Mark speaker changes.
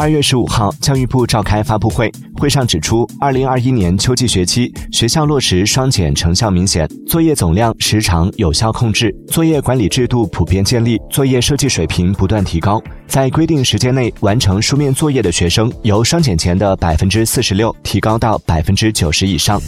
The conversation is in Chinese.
Speaker 1: 二月十五号教育部召开发布会会上指出二零二一年秋季学期学校落实双减成效明显作业总量时长有效控制作业管理制度普遍建立作业设计水平不断提高。在规定时间内完成书面作业的学生由双减前的百分之四十六提高到百分之九十以上。